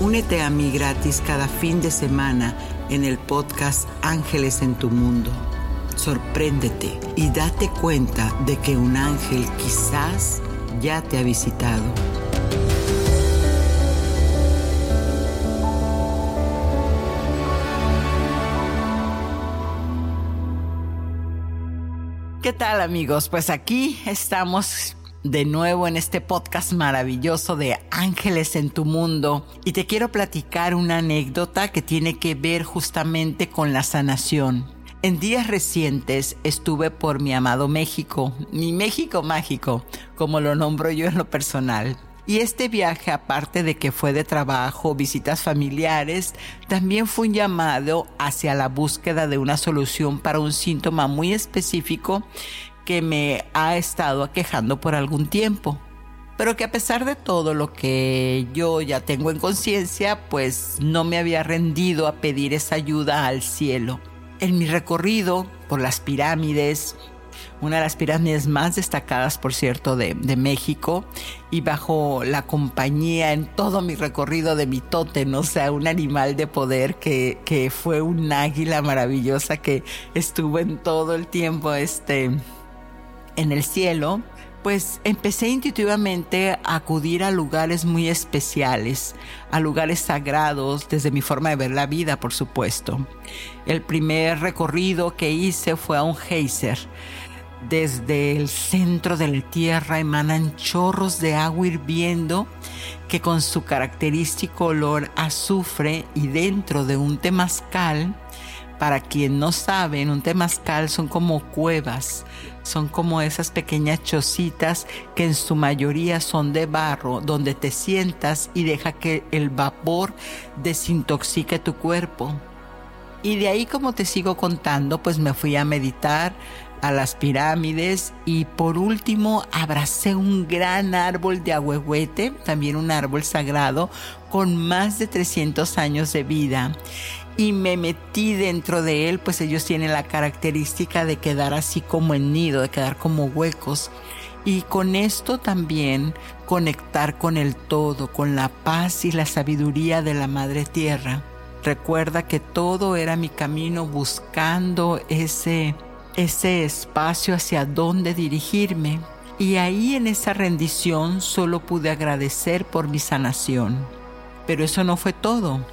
Únete a mí gratis cada fin de semana en el podcast Ángeles en tu Mundo. Sorpréndete y date cuenta de que un ángel quizás ya te ha visitado. ¿Qué tal amigos? Pues aquí estamos de nuevo en este podcast maravilloso de Ángeles en tu Mundo y te quiero platicar una anécdota que tiene que ver justamente con la sanación. En días recientes estuve por mi amado México, mi México mágico, como lo nombro yo en lo personal. Y este viaje, aparte de que fue de trabajo, visitas familiares, también fue un llamado hacia la búsqueda de una solución para un síntoma muy específico que me ha estado aquejando por algún tiempo. Pero que a pesar de todo lo que yo ya tengo en conciencia, pues no me había rendido a pedir esa ayuda al cielo. En mi recorrido por las pirámides, una de las pirámides más destacadas, por cierto, de, México, y bajo la compañía en todo mi recorrido de mi tótem, o sea, un animal de poder que, que fue un águila maravillosa que estuvo en todo el tiempo, este, en el cielo, pues empecé intuitivamente a acudir a lugares muy especiales, a lugares sagrados desde mi forma de ver la vida, por supuesto. El primer recorrido que hice fue a un geyser. Desde el centro de la tierra emanan chorros de agua hirviendo que con su característico olor azufre y dentro de un temazcal para quien no sabe, en un temazcal son como cuevas, son como esas pequeñas chocitas que en su mayoría son de barro, donde te sientas y deja que el vapor desintoxique tu cuerpo. Y de ahí, como te sigo contando, pues me fui a meditar a las pirámides y por último abracé un gran árbol de ahuehuete, también un árbol sagrado con más de 300 años de vida y me metí dentro de él, pues ellos tienen la característica de quedar así como en nido, de quedar como huecos. Y con esto también conectar con el todo, con la paz y la sabiduría de la Madre Tierra. Recuerda que todo era mi camino buscando ese, ese espacio hacia dónde dirigirme. Y ahí en esa rendición solo pude agradecer por mi sanación. Pero eso no fue todo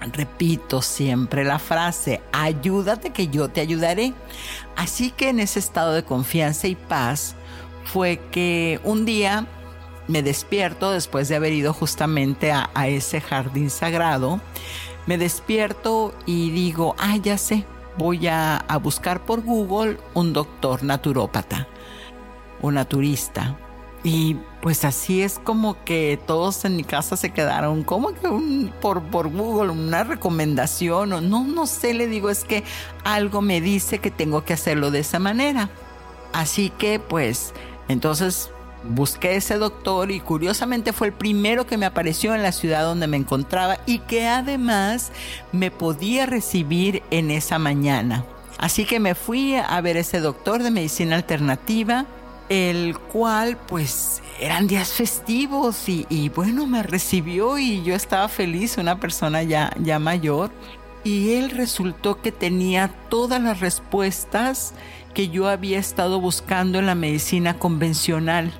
Repito siempre la frase, ayúdate que yo te ayudaré. Así que en ese estado de confianza y paz fue que un día me despierto después de haber ido justamente a, ese jardín sagrado. Me despierto y digo, ah, ya sé, voy a, buscar por Google un doctor naturópata o naturista y pues así es como que todos en mi casa se quedaron, como que un, por, por Google, una recomendación o no, no sé, le digo, es que algo me dice que tengo que hacerlo de esa manera. Así que pues entonces busqué ese doctor y curiosamente fue el primero que me apareció en la ciudad donde me encontraba y que además me podía recibir en esa mañana. Así que me fui a ver ese doctor de medicina alternativa el cual pues eran días festivos y, bueno, me recibió y yo estaba feliz, una persona ya, ya mayor. Y él resultó que tenía todas las respuestas que yo había estado buscando en la medicina convencional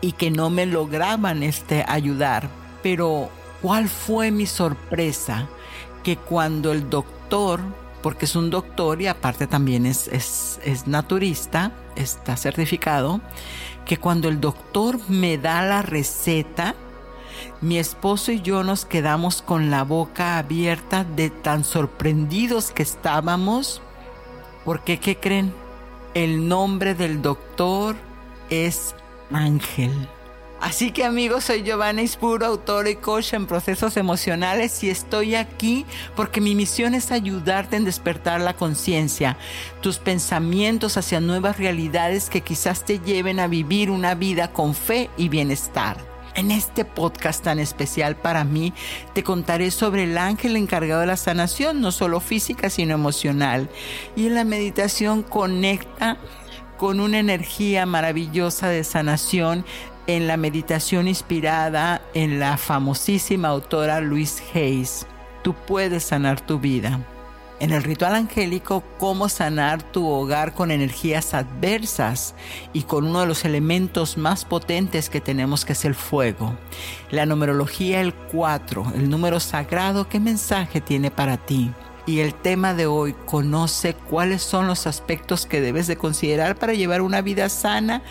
y que no me lograban este, ayudar. Pero, ¿cuál fue mi sorpresa? Que cuando el doctor, porque es un doctor y aparte también es, es, es naturista, está certificado, que cuando el doctor me da la receta, mi esposo y yo nos quedamos con la boca abierta de tan sorprendidos que estábamos, porque ¿qué creen? El nombre del doctor es Ángel. Así que amigos, soy Giovanna Ispuro, autor y coach en procesos emocionales y estoy aquí porque mi misión es ayudarte en despertar la conciencia, tus pensamientos hacia nuevas realidades que quizás te lleven a vivir una vida con fe y bienestar. En este podcast tan especial para mí, te contaré sobre el ángel encargado de la sanación, no solo física, sino emocional. Y en la meditación conecta con una energía maravillosa de sanación en la meditación inspirada en la famosísima autora Louise Hayes. Tú puedes sanar tu vida. En el ritual angélico, cómo sanar tu hogar con energías adversas y con uno de los elementos más potentes que tenemos que es el fuego. La numerología el 4, el número sagrado, ¿qué mensaje tiene para ti? Y el tema de hoy, conoce cuáles son los aspectos que debes de considerar para llevar una vida sana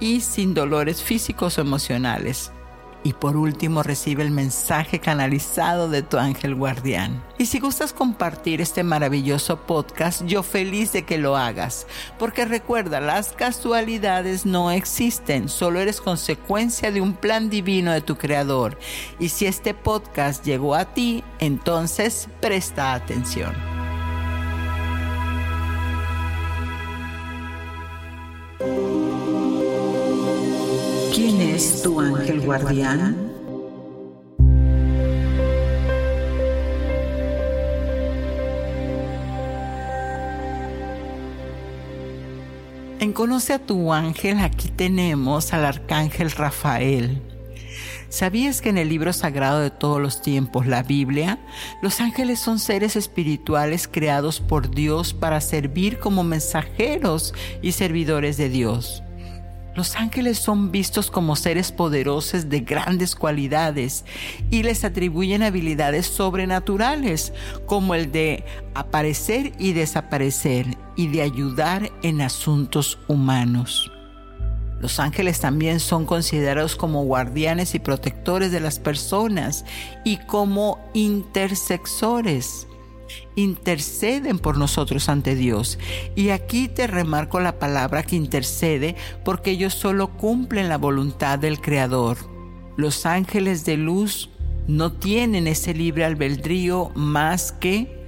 y sin dolores físicos o emocionales. Y por último, recibe el mensaje canalizado de tu ángel guardián. Y si gustas compartir este maravilloso podcast, yo feliz de que lo hagas. Porque recuerda, las casualidades no existen, solo eres consecuencia de un plan divino de tu creador. Y si este podcast llegó a ti, entonces presta atención. ¿Quién es tu ángel guardián? En Conoce a tu ángel aquí tenemos al arcángel Rafael. ¿Sabías que en el libro sagrado de todos los tiempos, la Biblia, los ángeles son seres espirituales creados por Dios para servir como mensajeros y servidores de Dios? Los ángeles son vistos como seres poderosos de grandes cualidades y les atribuyen habilidades sobrenaturales como el de aparecer y desaparecer y de ayudar en asuntos humanos. Los ángeles también son considerados como guardianes y protectores de las personas y como intersexores interceden por nosotros ante Dios. Y aquí te remarco la palabra que intercede porque ellos solo cumplen la voluntad del Creador. Los ángeles de luz no tienen ese libre albedrío más que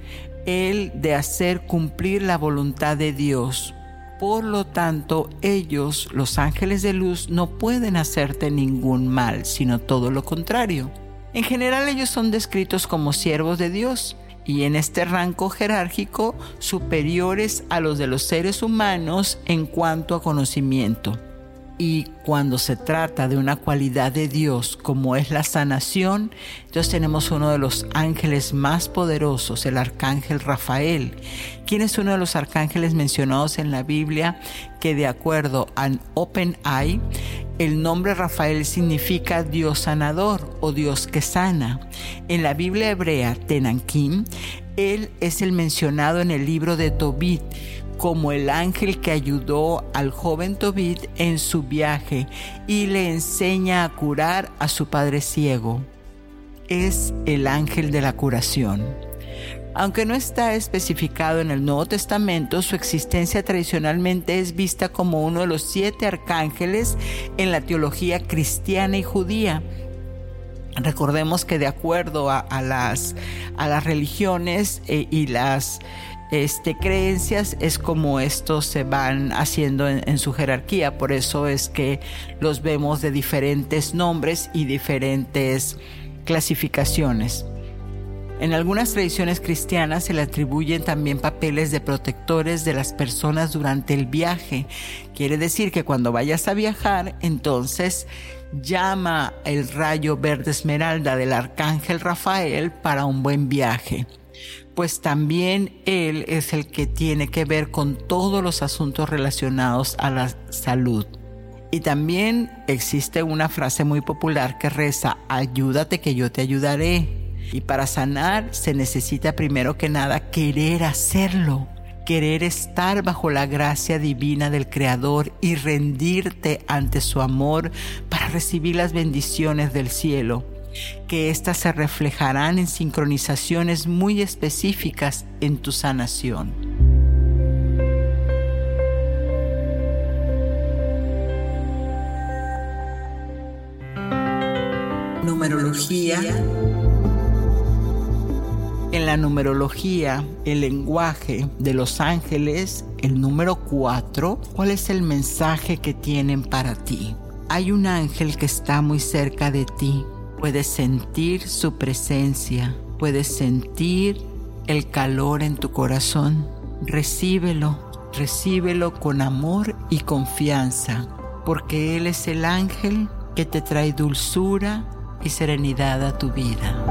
el de hacer cumplir la voluntad de Dios. Por lo tanto, ellos, los ángeles de luz, no pueden hacerte ningún mal, sino todo lo contrario. En general ellos son descritos como siervos de Dios, y en este rango jerárquico superiores a los de los seres humanos en cuanto a conocimiento. Y cuando se trata de una cualidad de Dios como es la sanación, entonces tenemos uno de los ángeles más poderosos, el arcángel Rafael, quien es uno de los arcángeles mencionados en la Biblia que de acuerdo a Open Eye, el nombre Rafael significa Dios sanador o Dios que sana. En la Biblia hebrea Tenanquim, él es el mencionado en el libro de Tobit como el ángel que ayudó al joven Tobit en su viaje y le enseña a curar a su padre ciego. Es el ángel de la curación. Aunque no está especificado en el Nuevo Testamento, su existencia tradicionalmente es vista como uno de los siete arcángeles en la teología cristiana y judía. Recordemos que de acuerdo a, las, a las religiones eh, y las este, creencias es como estos se van haciendo en, su jerarquía. Por eso es que los vemos de diferentes nombres y diferentes clasificaciones. En algunas tradiciones cristianas se le atribuyen también papeles de protectores de las personas durante el viaje. Quiere decir que cuando vayas a viajar, entonces llama el rayo verde esmeralda del arcángel Rafael para un buen viaje pues también él es el que tiene que ver con todos los asuntos relacionados a la salud. Y también existe una frase muy popular que reza, ayúdate que yo te ayudaré. Y para sanar se necesita primero que nada querer hacerlo, querer estar bajo la gracia divina del Creador y rendirte ante su amor para recibir las bendiciones del cielo que éstas se reflejarán en sincronizaciones muy específicas en tu sanación. Numerología. En la numerología, el lenguaje de los ángeles, el número 4, ¿cuál es el mensaje que tienen para ti? Hay un ángel que está muy cerca de ti Puedes sentir su presencia, puedes sentir el calor en tu corazón. Recíbelo, recíbelo con amor y confianza, porque Él es el ángel que te trae dulzura y serenidad a tu vida.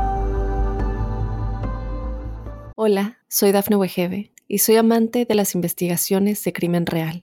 Hola, soy Dafne Wegebe y soy amante de las investigaciones de crimen real.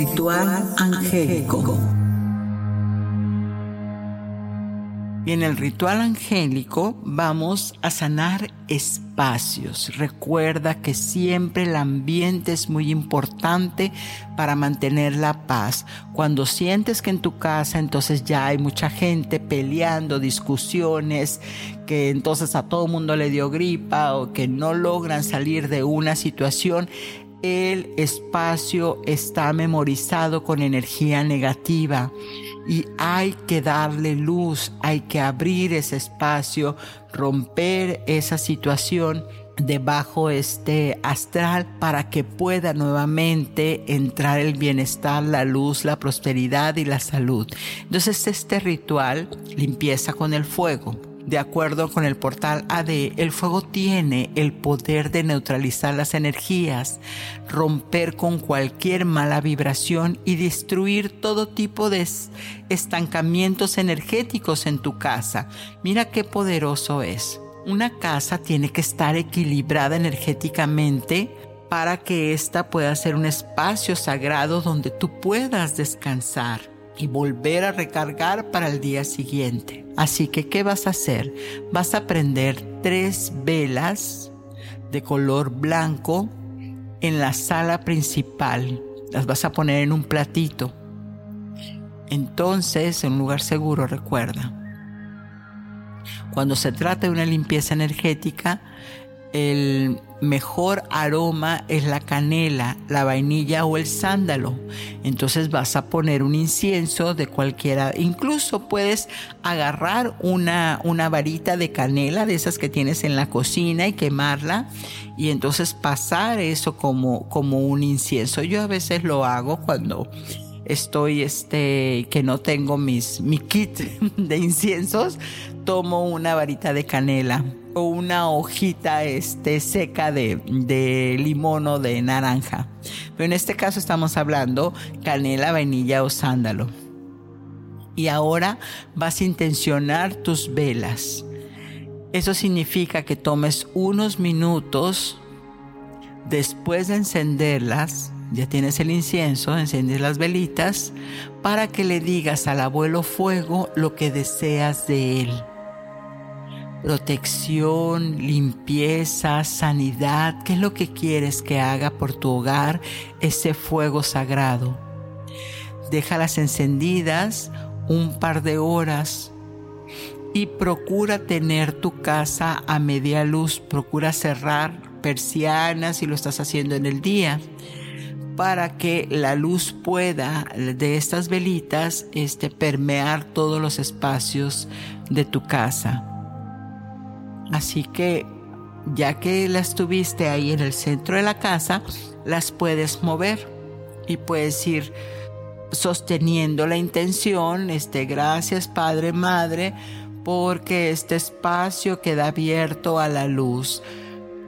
Ritual angélico. Y en el ritual angélico vamos a sanar espacios. Recuerda que siempre el ambiente es muy importante para mantener la paz. Cuando sientes que en tu casa entonces ya hay mucha gente peleando, discusiones, que entonces a todo mundo le dio gripa o que no logran salir de una situación, el espacio está memorizado con energía negativa y hay que darle luz, hay que abrir ese espacio, romper esa situación debajo este astral para que pueda nuevamente entrar el bienestar, la luz, la prosperidad y la salud. Entonces este ritual limpieza con el fuego de acuerdo con el portal AD, el fuego tiene el poder de neutralizar las energías, romper con cualquier mala vibración y destruir todo tipo de estancamientos energéticos en tu casa. Mira qué poderoso es. Una casa tiene que estar equilibrada energéticamente para que ésta pueda ser un espacio sagrado donde tú puedas descansar y volver a recargar para el día siguiente. Así que, ¿qué vas a hacer? Vas a prender tres velas de color blanco en la sala principal. Las vas a poner en un platito. Entonces, en un lugar seguro, recuerda. Cuando se trata de una limpieza energética, el mejor aroma es la canela, la vainilla o el sándalo. Entonces vas a poner un incienso de cualquiera. Incluso puedes agarrar una, una varita de canela de esas que tienes en la cocina y quemarla y entonces pasar eso como, como un incienso. Yo a veces lo hago cuando estoy este que no tengo mis mi kit de inciensos tomo una varita de canela o una hojita este, seca de, de limón o de naranja. Pero en este caso estamos hablando canela, vainilla o sándalo. Y ahora vas a intencionar tus velas. Eso significa que tomes unos minutos después de encenderlas, ya tienes el incienso, enciendes las velitas, para que le digas al abuelo fuego lo que deseas de él protección, limpieza, sanidad. ¿Qué es lo que quieres que haga por tu hogar ese fuego sagrado? Déjalas encendidas un par de horas y procura tener tu casa a media luz, procura cerrar persianas si lo estás haciendo en el día para que la luz pueda de estas velitas este, permear todos los espacios de tu casa. Así que ya que las tuviste ahí en el centro de la casa, las puedes mover y puedes ir sosteniendo la intención, este, gracias Padre, Madre, porque este espacio queda abierto a la luz.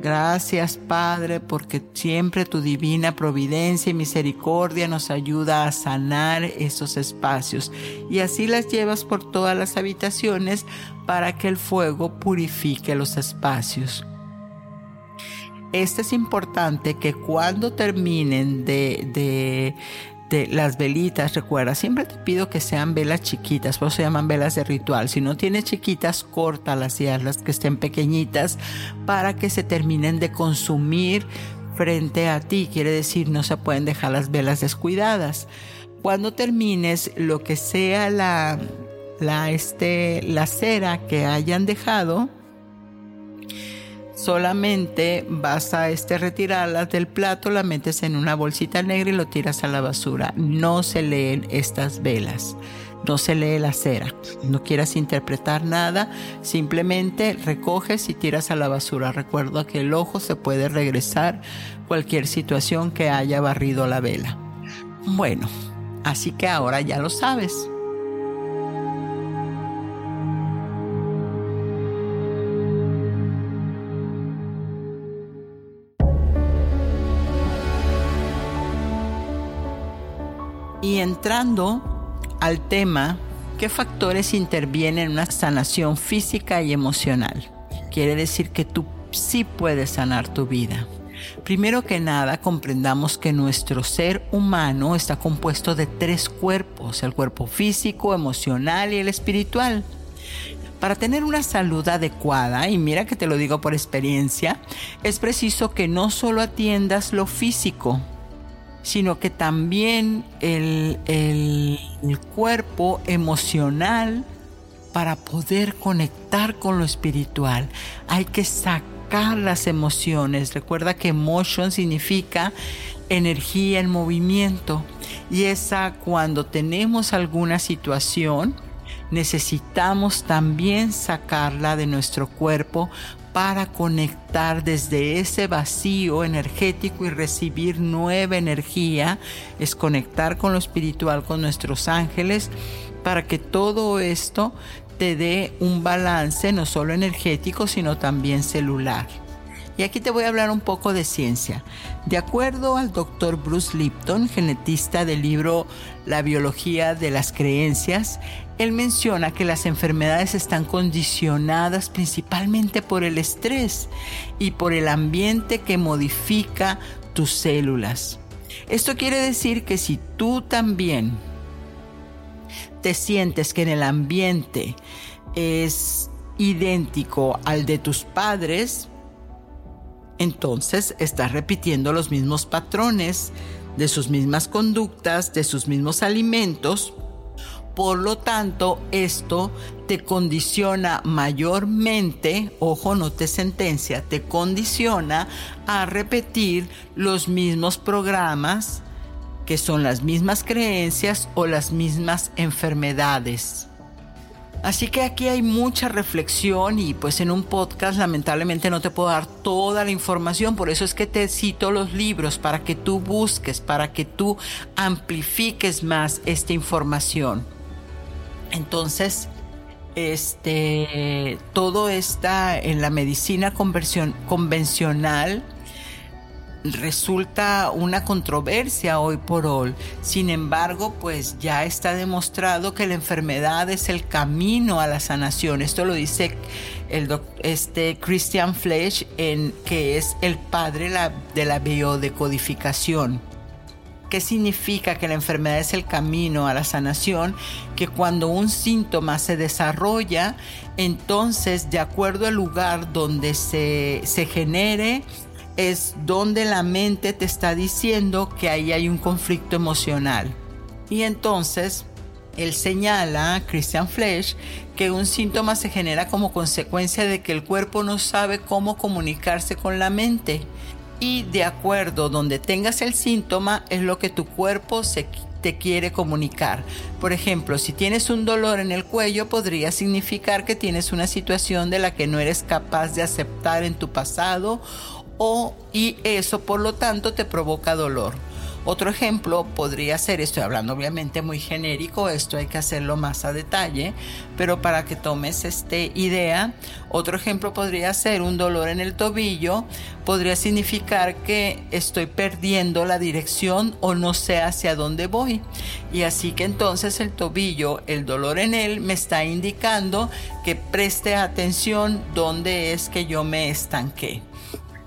Gracias Padre, porque siempre tu divina providencia y misericordia nos ayuda a sanar esos espacios. Y así las llevas por todas las habitaciones para que el fuego purifique los espacios. Esto es importante que cuando terminen de, de, las velitas, recuerda, siempre te pido que sean velas chiquitas, por eso se llaman velas de ritual. Si no tienes chiquitas, córtalas y hazlas que estén pequeñitas para que se terminen de consumir frente a ti. Quiere decir, no se pueden dejar las velas descuidadas. Cuando termines, lo que sea la, la, este, la cera que hayan dejado, solamente vas a este retirarla del plato, la metes en una bolsita negra y lo tiras a la basura. No se leen estas velas. No se lee la cera. No quieras interpretar nada, simplemente recoges y tiras a la basura. Recuerda que el ojo se puede regresar cualquier situación que haya barrido la vela. Bueno, así que ahora ya lo sabes. Entrando al tema, ¿qué factores intervienen en una sanación física y emocional? Quiere decir que tú sí puedes sanar tu vida. Primero que nada, comprendamos que nuestro ser humano está compuesto de tres cuerpos, el cuerpo físico, emocional y el espiritual. Para tener una salud adecuada, y mira que te lo digo por experiencia, es preciso que no solo atiendas lo físico, sino que también el, el, cuerpo emocional para poder conectar con lo espiritual. Hay que sacar las emociones. Recuerda que emotion significa energía en movimiento. Y esa cuando tenemos alguna situación, necesitamos también sacarla de nuestro cuerpo para conectar desde ese vacío energético y recibir nueva energía, es conectar con lo espiritual, con nuestros ángeles, para que todo esto te dé un balance no solo energético, sino también celular. Y aquí te voy a hablar un poco de ciencia. De acuerdo al doctor Bruce Lipton, genetista del libro La biología de las creencias, él menciona que las enfermedades están condicionadas principalmente por el estrés y por el ambiente que modifica tus células. Esto quiere decir que si tú también te sientes que en el ambiente es idéntico al de tus padres, entonces estás repitiendo los mismos patrones de sus mismas conductas, de sus mismos alimentos. Por lo tanto, esto te condiciona mayormente, ojo, no te sentencia, te condiciona a repetir los mismos programas que son las mismas creencias o las mismas enfermedades. Así que aquí hay mucha reflexión y pues en un podcast lamentablemente no te puedo dar toda la información, por eso es que te cito los libros para que tú busques, para que tú amplifiques más esta información. Entonces, este, todo está en la medicina convencional resulta una controversia hoy por hoy. Sin embargo, pues ya está demostrado que la enfermedad es el camino a la sanación. Esto lo dice el este Christian Flesch, en, que es el padre de la biodecodificación. ¿Qué significa que la enfermedad es el camino a la sanación? Que cuando un síntoma se desarrolla, entonces de acuerdo al lugar donde se, se genere, es donde la mente te está diciendo que ahí hay un conflicto emocional. Y entonces Él señala, Christian Flesch, que un síntoma se genera como consecuencia de que el cuerpo no sabe cómo comunicarse con la mente. Y de acuerdo donde tengas el síntoma es lo que tu cuerpo se te quiere comunicar. Por ejemplo, si tienes un dolor en el cuello, podría significar que tienes una situación de la que no eres capaz de aceptar en tu pasado o y eso por lo tanto te provoca dolor. Otro ejemplo podría ser, estoy hablando obviamente muy genérico, esto hay que hacerlo más a detalle, pero para que tomes esta idea, otro ejemplo podría ser un dolor en el tobillo, podría significar que estoy perdiendo la dirección o no sé hacia dónde voy. Y así que entonces el tobillo, el dolor en él me está indicando que preste atención dónde es que yo me estanqué.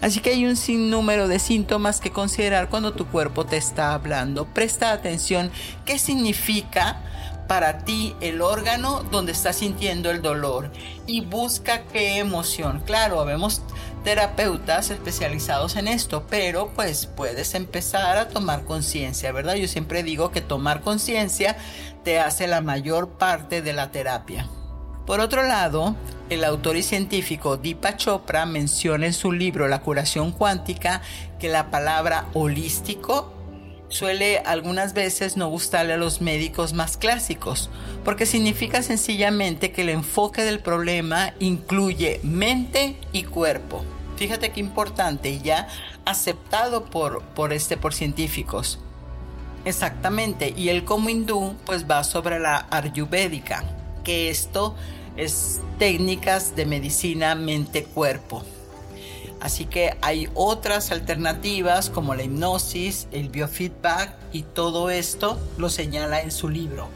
Así que hay un sinnúmero de síntomas que considerar cuando tu cuerpo te está hablando. Presta atención qué significa para ti el órgano donde estás sintiendo el dolor y busca qué emoción. Claro, vemos terapeutas especializados en esto, pero pues puedes empezar a tomar conciencia, ¿verdad? Yo siempre digo que tomar conciencia te hace la mayor parte de la terapia. Por otro lado, el autor y científico Deepak Chopra menciona en su libro La curación cuántica que la palabra holístico suele algunas veces no gustarle a los médicos más clásicos, porque significa sencillamente que el enfoque del problema incluye mente y cuerpo. Fíjate qué importante, ya aceptado por, por, este, por científicos. Exactamente, y el como hindú pues va sobre la ayurvédica que esto es técnicas de medicina mente-cuerpo. Así que hay otras alternativas como la hipnosis, el biofeedback y todo esto lo señala en su libro.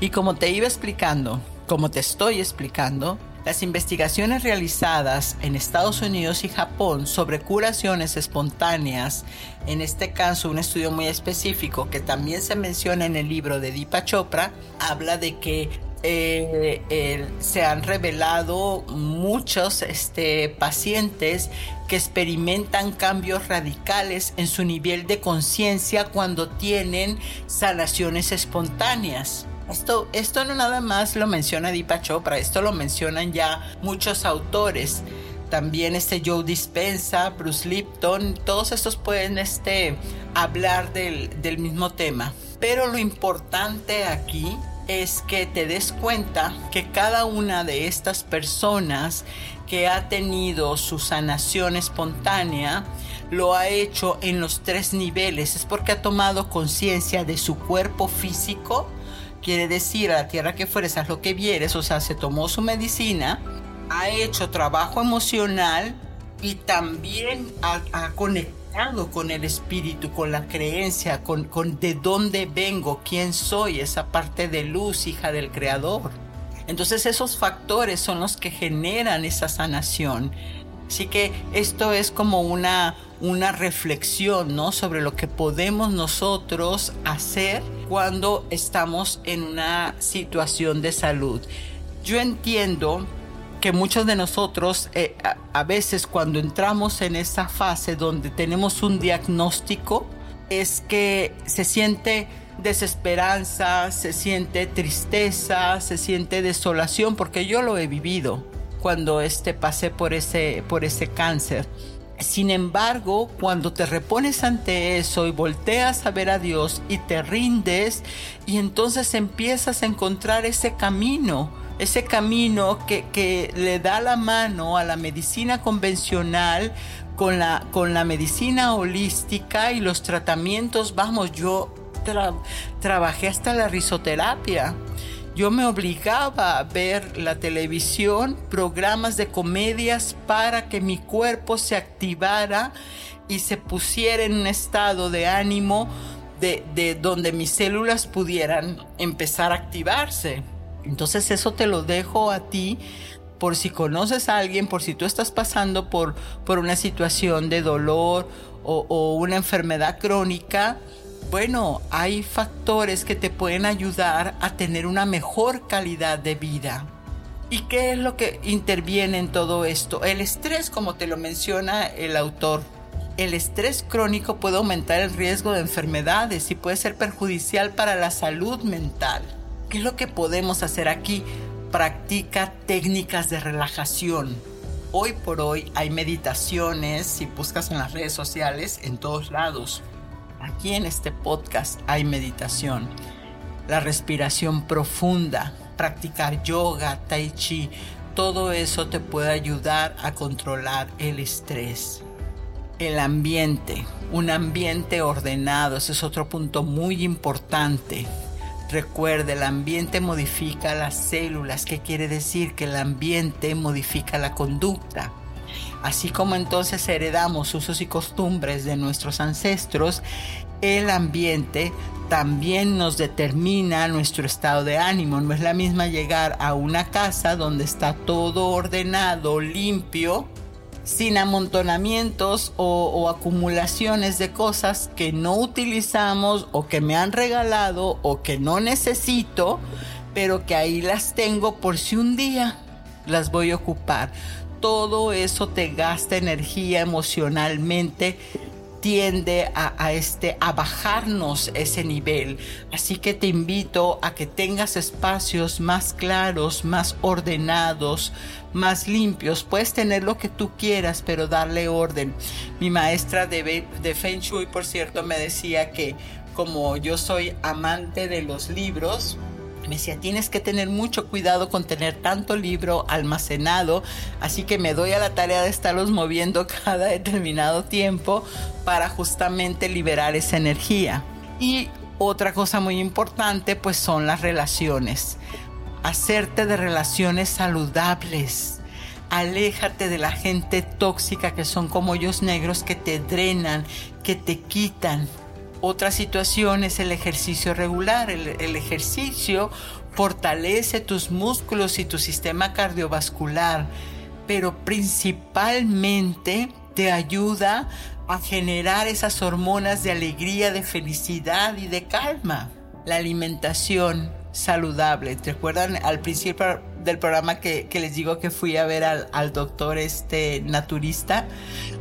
Y como te iba explicando, como te estoy explicando, las investigaciones realizadas en Estados Unidos y Japón sobre curaciones espontáneas, en este caso un estudio muy específico que también se menciona en el libro de Deepa Chopra, habla de que eh, se han revelado muchos este, pacientes que experimentan cambios radicales en su nivel de conciencia cuando tienen sanaciones espontáneas. Esto, esto no nada más lo menciona Deepak Chopra, esto lo mencionan ya muchos autores. También este Joe Dispensa, Bruce Lipton, todos estos pueden este, hablar del, del mismo tema. Pero lo importante aquí es que te des cuenta que cada una de estas personas que ha tenido su sanación espontánea lo ha hecho en los tres niveles. Es porque ha tomado conciencia de su cuerpo físico. Quiere decir, a la tierra que fueres, haz lo que vieres. O sea, se tomó su medicina, ha hecho trabajo emocional y también ha, ha conectado con el espíritu, con la creencia, con, con de dónde vengo, quién soy, esa parte de luz, hija del Creador. Entonces esos factores son los que generan esa sanación. Así que esto es como una, una reflexión ¿no? sobre lo que podemos nosotros hacer cuando estamos en una situación de salud. Yo entiendo que muchos de nosotros eh, a, veces cuando entramos en esa fase donde tenemos un diagnóstico es que se siente desesperanza, se siente tristeza, se siente desolación, porque yo lo he vivido cuando este pasé por ese, por ese cáncer. Sin embargo, cuando te repones ante eso y volteas a ver a Dios y te rindes y entonces empiezas a encontrar ese camino ese camino que, le da la mano a la medicina convencional con la, con la medicina holística y los tratamientos. Vamos, yo trabajé hasta la risoterapia. Yo me obligaba a ver la televisión, programas de comedias para que mi cuerpo se activara y se pusiera en un estado de ánimo de, de donde mis células pudieran empezar a activarse. Entonces eso te lo dejo a ti por si conoces a alguien, por si tú estás pasando por, por una situación de dolor o, o una enfermedad crónica. Bueno, hay factores que te pueden ayudar a tener una mejor calidad de vida. ¿Y qué es lo que interviene en todo esto? El estrés, como te lo menciona el autor. El estrés crónico puede aumentar el riesgo de enfermedades y puede ser perjudicial para la salud mental. ¿Qué es lo que podemos hacer aquí? Practica técnicas de relajación. Hoy por hoy hay meditaciones, si buscas en las redes sociales, en todos lados. Aquí en este podcast hay meditación. La respiración profunda, practicar yoga, tai chi, todo eso te puede ayudar a controlar el estrés. El ambiente, un ambiente ordenado, ese es otro punto muy importante. Recuerde, el ambiente modifica las células, ¿qué quiere decir? Que el ambiente modifica la conducta. Así como entonces heredamos usos y costumbres de nuestros ancestros, el ambiente también nos determina nuestro estado de ánimo. No es la misma llegar a una casa donde está todo ordenado, limpio, sin amontonamientos o, acumulaciones de cosas que no utilizamos o que me han regalado o que no necesito, pero que ahí las tengo por si un día las voy a ocupar. Todo eso te gasta energía emocionalmente tiende a, este, a bajarnos ese nivel. Así que te invito a que tengas espacios más claros, más ordenados, más limpios. Puedes tener lo que tú quieras, pero darle orden. Mi maestra de, de Feng Shui, por cierto, me decía que como yo soy amante de los libros, me decía, tienes que tener mucho cuidado con tener tanto libro almacenado, así que me doy a la tarea de estarlos moviendo cada determinado tiempo para justamente liberar esa energía. Y otra cosa muy importante pues son las relaciones. Hacerte de relaciones saludables. Aléjate de la gente tóxica que son como hoyos negros que te drenan, que te quitan, otra situación es el ejercicio regular. El, ejercicio fortalece tus músculos y tu sistema cardiovascular, pero principalmente te ayuda a generar esas hormonas de alegría, de felicidad y de calma. La alimentación saludable. ¿Te acuerdan al principio del programa que, les digo que fui a ver al, doctor este naturista?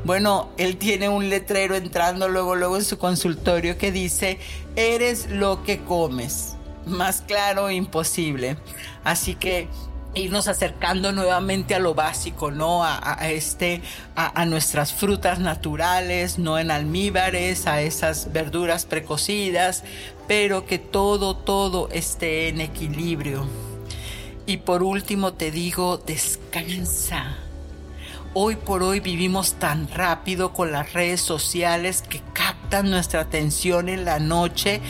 Bueno, él tiene un letrero entrando luego, luego en su consultorio que dice, eres lo que comes. Más claro, imposible. Así que irnos acercando nuevamente a lo básico, ¿no? A, este, a, nuestras frutas naturales, no en almíbares, a esas verduras precocidas, pero que todo, todo esté en equilibrio. Y por último te digo, descansa. Hoy por hoy vivimos tan rápido con las redes sociales que captan nuestra atención en la noche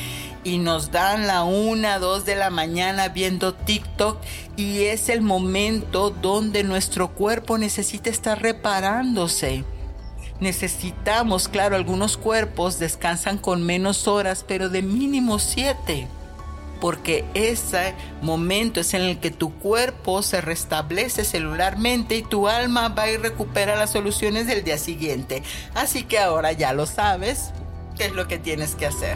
y nos dan la una, dos de la mañana viendo TikTok y es el momento donde nuestro cuerpo necesita estar reparándose. Necesitamos, claro, algunos cuerpos descansan con menos horas, pero de mínimo siete porque ese momento es en el que tu cuerpo se restablece celularmente y tu alma va y recupera las soluciones del día siguiente. Así que ahora ya lo sabes, qué es lo que tienes que hacer.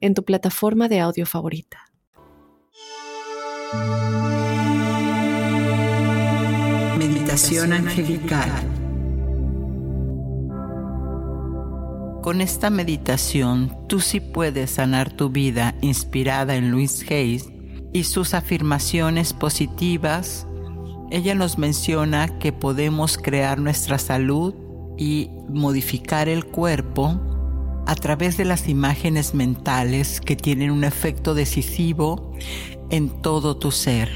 en tu plataforma de audio favorita. Meditación angelical. Con esta meditación tú sí puedes sanar tu vida inspirada en Louise Hayes y sus afirmaciones positivas. Ella nos menciona que podemos crear nuestra salud y modificar el cuerpo a través de las imágenes mentales que tienen un efecto decisivo en todo tu ser.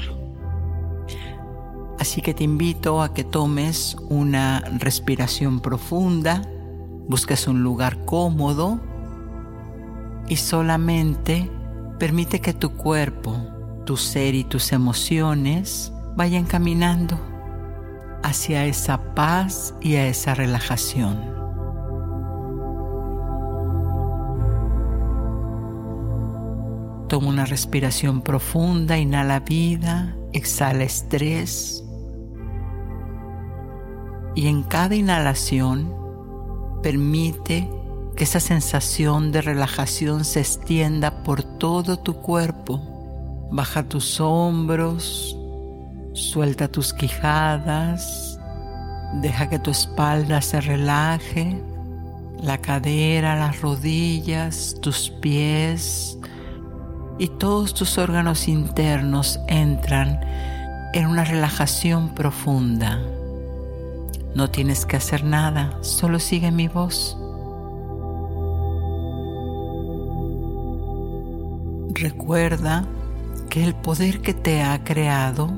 Así que te invito a que tomes una respiración profunda, busques un lugar cómodo y solamente permite que tu cuerpo tu ser y tus emociones vayan caminando hacia esa paz y a esa relajación. Toma una respiración profunda, inhala vida, exhala estrés. Y en cada inhalación permite que esa sensación de relajación se extienda por todo tu cuerpo. Baja tus hombros, Suelta tus quijadas, deja que tu espalda se relaje, la cadera, las rodillas, tus pies y todos tus órganos internos entran en una relajación profunda. No tienes que hacer nada, solo sigue mi voz. Recuerda que el poder que te ha creado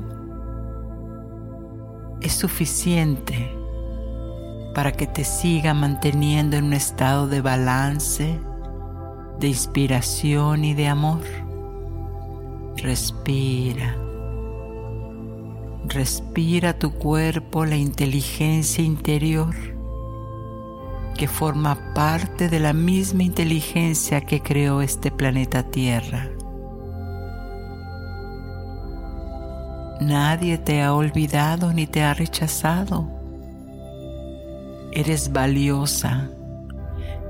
es suficiente para que te siga manteniendo en un estado de balance, de inspiración y de amor. Respira. Respira tu cuerpo la inteligencia interior que forma parte de la misma inteligencia que creó este planeta Tierra. Nadie te ha olvidado ni te ha rechazado. Eres valiosa,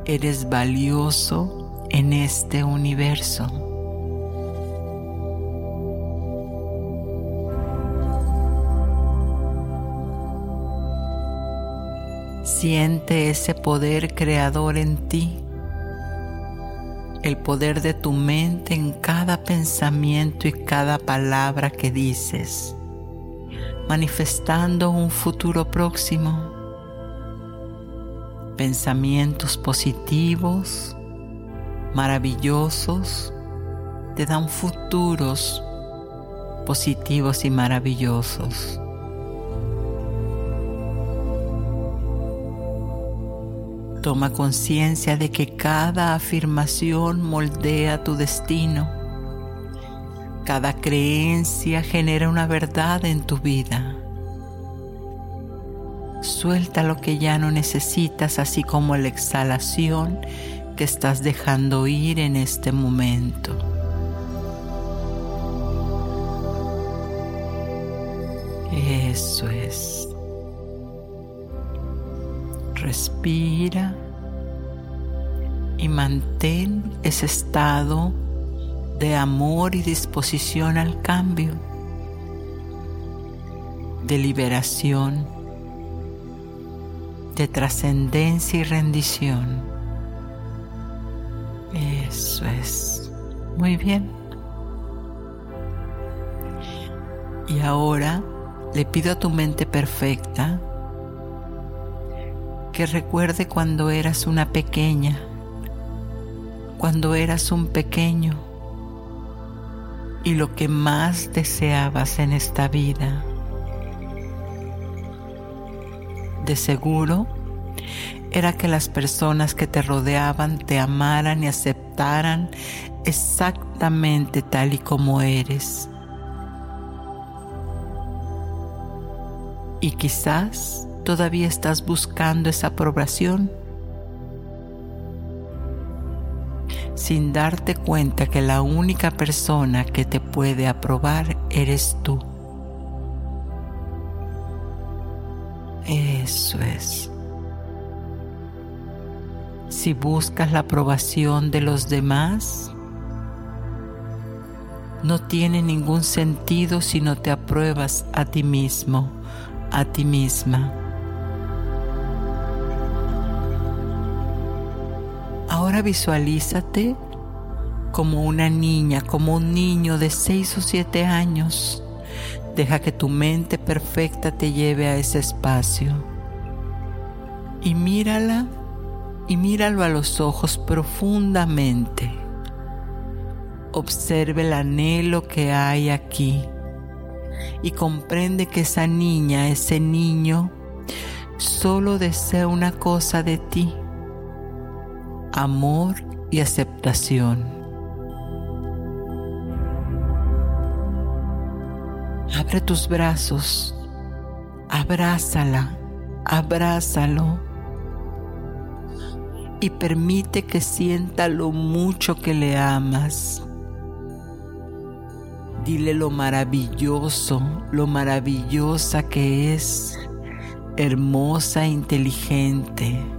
eres valioso en este universo. Siente ese poder creador en ti el poder de tu mente en cada pensamiento y cada palabra que dices, manifestando un futuro próximo. Pensamientos positivos, maravillosos, te dan futuros positivos y maravillosos. Toma conciencia de que cada afirmación moldea tu destino. Cada creencia genera una verdad en tu vida. Suelta lo que ya no necesitas, así como la exhalación que estás dejando ir en este momento. Eso es. Respira y mantén ese estado de amor y disposición al cambio, de liberación, de trascendencia y rendición. Eso es. Muy bien. Y ahora le pido a tu mente perfecta que recuerde cuando eras una pequeña, cuando eras un pequeño y lo que más deseabas en esta vida. De seguro era que las personas que te rodeaban te amaran y aceptaran exactamente tal y como eres. Y quizás todavía estás buscando esa aprobación sin darte cuenta que la única persona que te puede aprobar eres tú. Eso es. Si buscas la aprobación de los demás, no tiene ningún sentido si no te apruebas a ti mismo, a ti misma. Ahora visualízate como una niña, como un niño de 6 o 7 años. Deja que tu mente perfecta te lleve a ese espacio. Y mírala y míralo a los ojos profundamente. Observe el anhelo que hay aquí y comprende que esa niña, ese niño, solo desea una cosa de ti amor y aceptación. Abre tus brazos, abrázala, abrázalo y permite que sienta lo mucho que le amas. Dile lo maravilloso, lo maravillosa que es, hermosa e inteligente.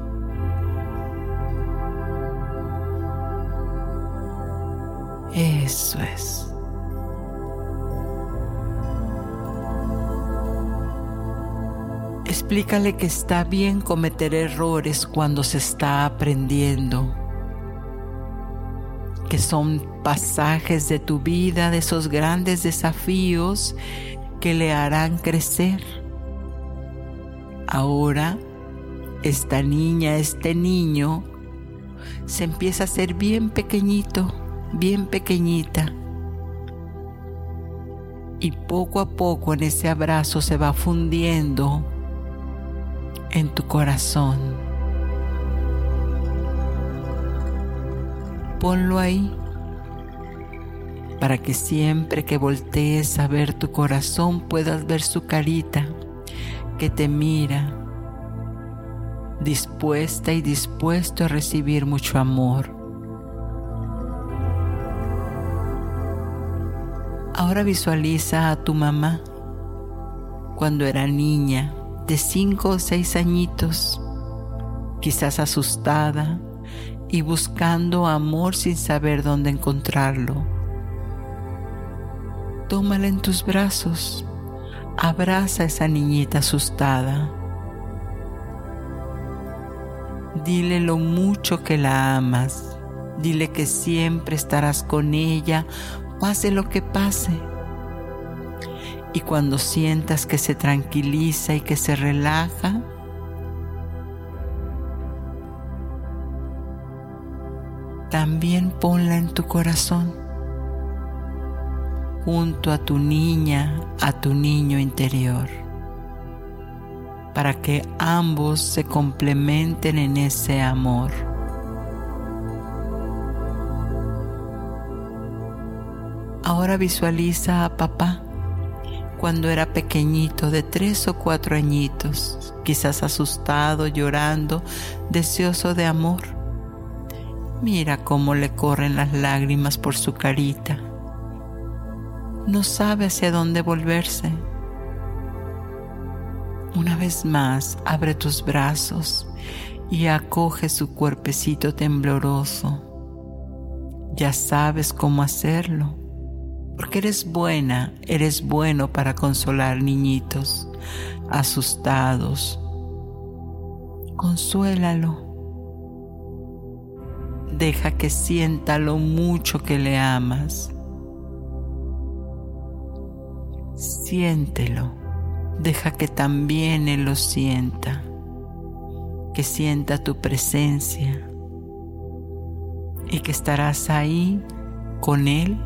Eso es. Explícale que está bien cometer errores cuando se está aprendiendo, que son pasajes de tu vida, de esos grandes desafíos que le harán crecer. Ahora, esta niña, este niño, se empieza a ser bien pequeñito, bien pequeñita. Y poco a poco en ese abrazo se va fundiendo en tu corazón. Ponlo ahí para que siempre que voltees a ver tu corazón puedas ver su carita que te mira, dispuesta y dispuesto a recibir mucho amor. Ahora visualiza a tu mamá cuando era niña de cinco o seis añitos, quizás asustada y buscando amor sin saber dónde encontrarlo. Tómala en tus brazos, abraza a esa niñita asustada. Dile lo mucho que la amas, dile que siempre estarás con ella, pase lo que pase. Y cuando sientas que se tranquiliza y que se relaja, también ponla en tu corazón, junto a tu niña, a tu niño interior, para que ambos se complementen en ese amor. Ahora visualiza a papá cuando era pequeñito, de tres o cuatro añitos, quizás asustado, llorando, deseoso de amor. Mira cómo le corren las lágrimas por su carita. No sabe hacia dónde volverse. Una vez más, abre tus brazos y acoge su cuerpecito tembloroso. Ya sabes cómo hacerlo porque eres buena, eres bueno para consolar niñitos asustados. Consuélalo. Deja que sienta lo mucho que le amas. Siéntelo. Deja que también Él lo sienta. Que sienta tu presencia. Y que estarás ahí con Él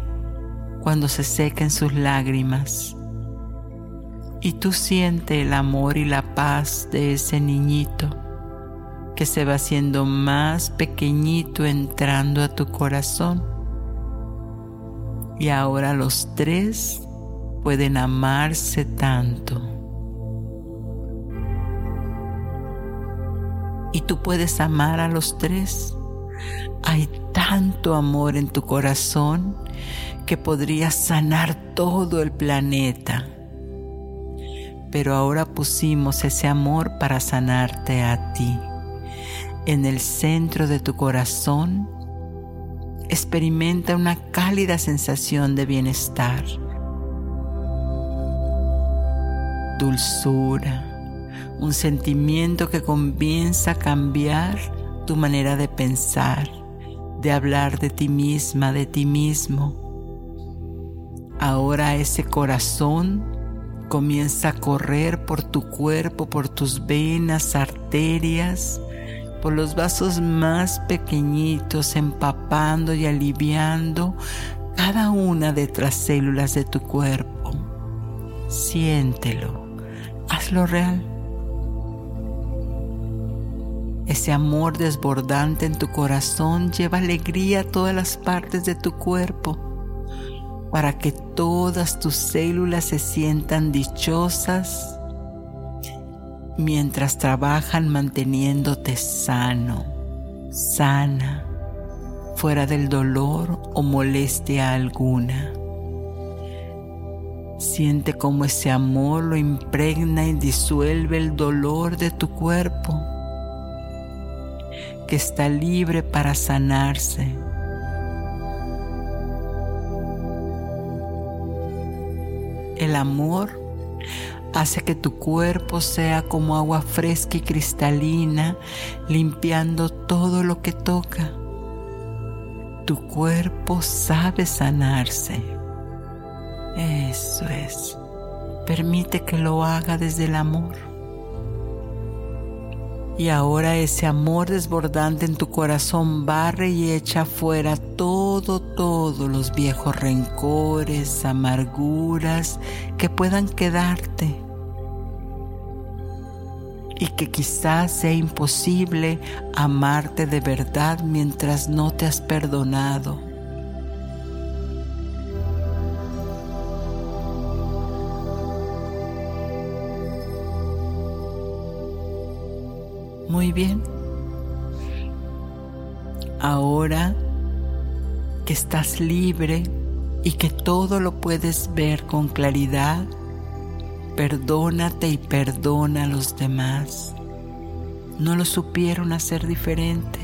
cuando se sequen sus lágrimas. Y tú siente el amor y la paz de ese niñito que se va haciendo más pequeñito entrando a tu corazón. Y ahora los tres pueden amarse tanto. Y tú puedes amar a los tres. Hay tanto amor en tu corazón que podría sanar todo el planeta. Pero ahora pusimos ese amor para sanarte a ti. En el centro de tu corazón, experimenta una cálida sensación de bienestar, dulzura, un sentimiento que comienza a cambiar tu manera de pensar, de hablar de ti misma, de ti mismo Ahora ese corazón comienza a correr por tu cuerpo, por tus venas, arterias, por los vasos más pequeñitos, empapando y aliviando cada una de las células de tu cuerpo. Siéntelo, hazlo real. Ese amor desbordante en tu corazón lleva alegría a todas las partes de tu cuerpo para que todas tus células se sientan dichosas mientras trabajan manteniéndote sano, sana, fuera del dolor o molestia alguna. Siente cómo ese amor lo impregna y disuelve el dolor de tu cuerpo, está libre para sanarse. El amor hace que tu cuerpo sea como agua fresca y cristalina, limpiando todo lo que toca. Tu cuerpo sabe sanarse. Eso es. Permite que lo haga desde el amor. Y ahora ese amor desbordante en tu corazón barre y echa fuera todo, todos los viejos rencores, amarguras que puedan quedarte. Y que quizás sea imposible amarte de verdad mientras no te has perdonado bien. Ahora que estás libre y que todo lo puedes ver con claridad, perdónate y perdona a los demás. No lo supieron hacer diferente.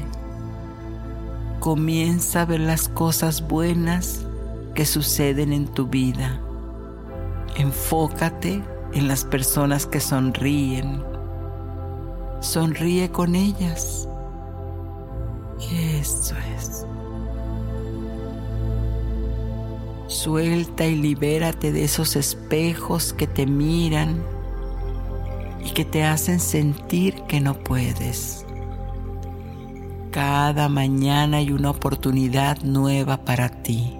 Comienza a ver las cosas buenas que suceden en tu vida. Enfócate en las personas que sonríen, Sonríe con ellas. Eso es. Suelta y libérate de esos espejos que te miran y que te hacen sentir que no puedes. Cada mañana hay una oportunidad nueva para ti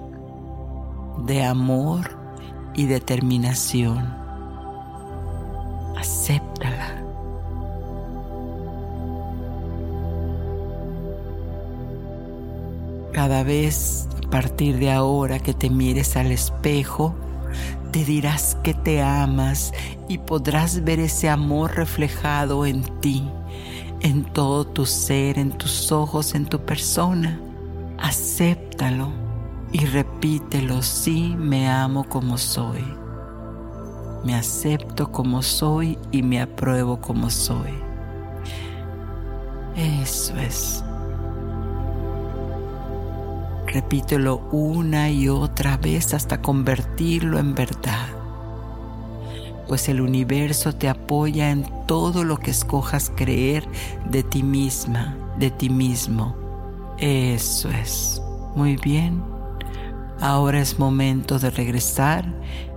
de amor y determinación. Acéptala. Cada vez a partir de ahora que te mires al espejo, te dirás que te amas y podrás ver ese amor reflejado en ti, en todo tu ser, en tus ojos, en tu persona. Acéptalo y repítelo, sí me amo como soy. Me acepto como soy y me apruebo como soy. Eso es. Repítelo una y otra vez hasta convertirlo en verdad. Pues el universo te apoya en todo lo que escojas creer de ti misma, de ti mismo. Eso es. Muy bien. Ahora es momento de regresar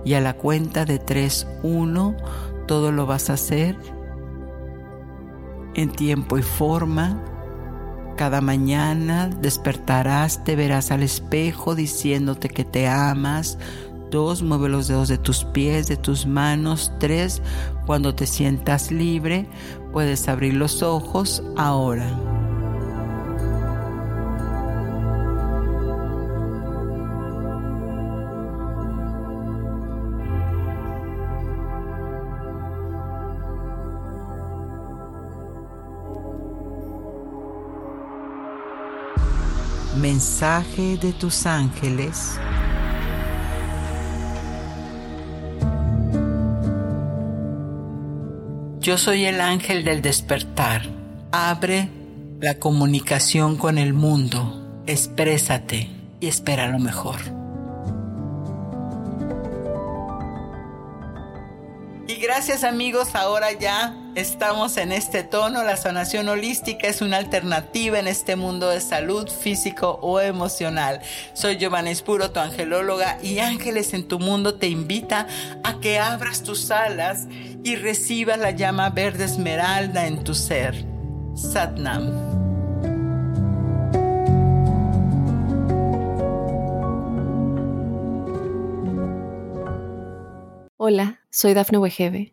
y a la cuenta de 3, 1, todo lo vas a hacer en tiempo y forma cada mañana despertarás, te verás al espejo diciéndote que te amas. Dos, mueve los dedos de tus pies, de tus manos. Tres, cuando te sientas libre, puedes abrir los ojos ahora. Mensaje de tus ángeles. Yo soy el ángel del despertar. Abre la comunicación con el mundo. Exprésate y espera lo mejor. Y gracias amigos, ahora ya estamos en este tono. La sanación holística es una alternativa en este mundo de salud físico o emocional. Soy Giovanna Espuro, tu angelóloga, y Ángeles en tu Mundo te invita a que abras tus alas y recibas la llama verde esmeralda en tu ser. Satnam. Hola, soy Dafne Wegebe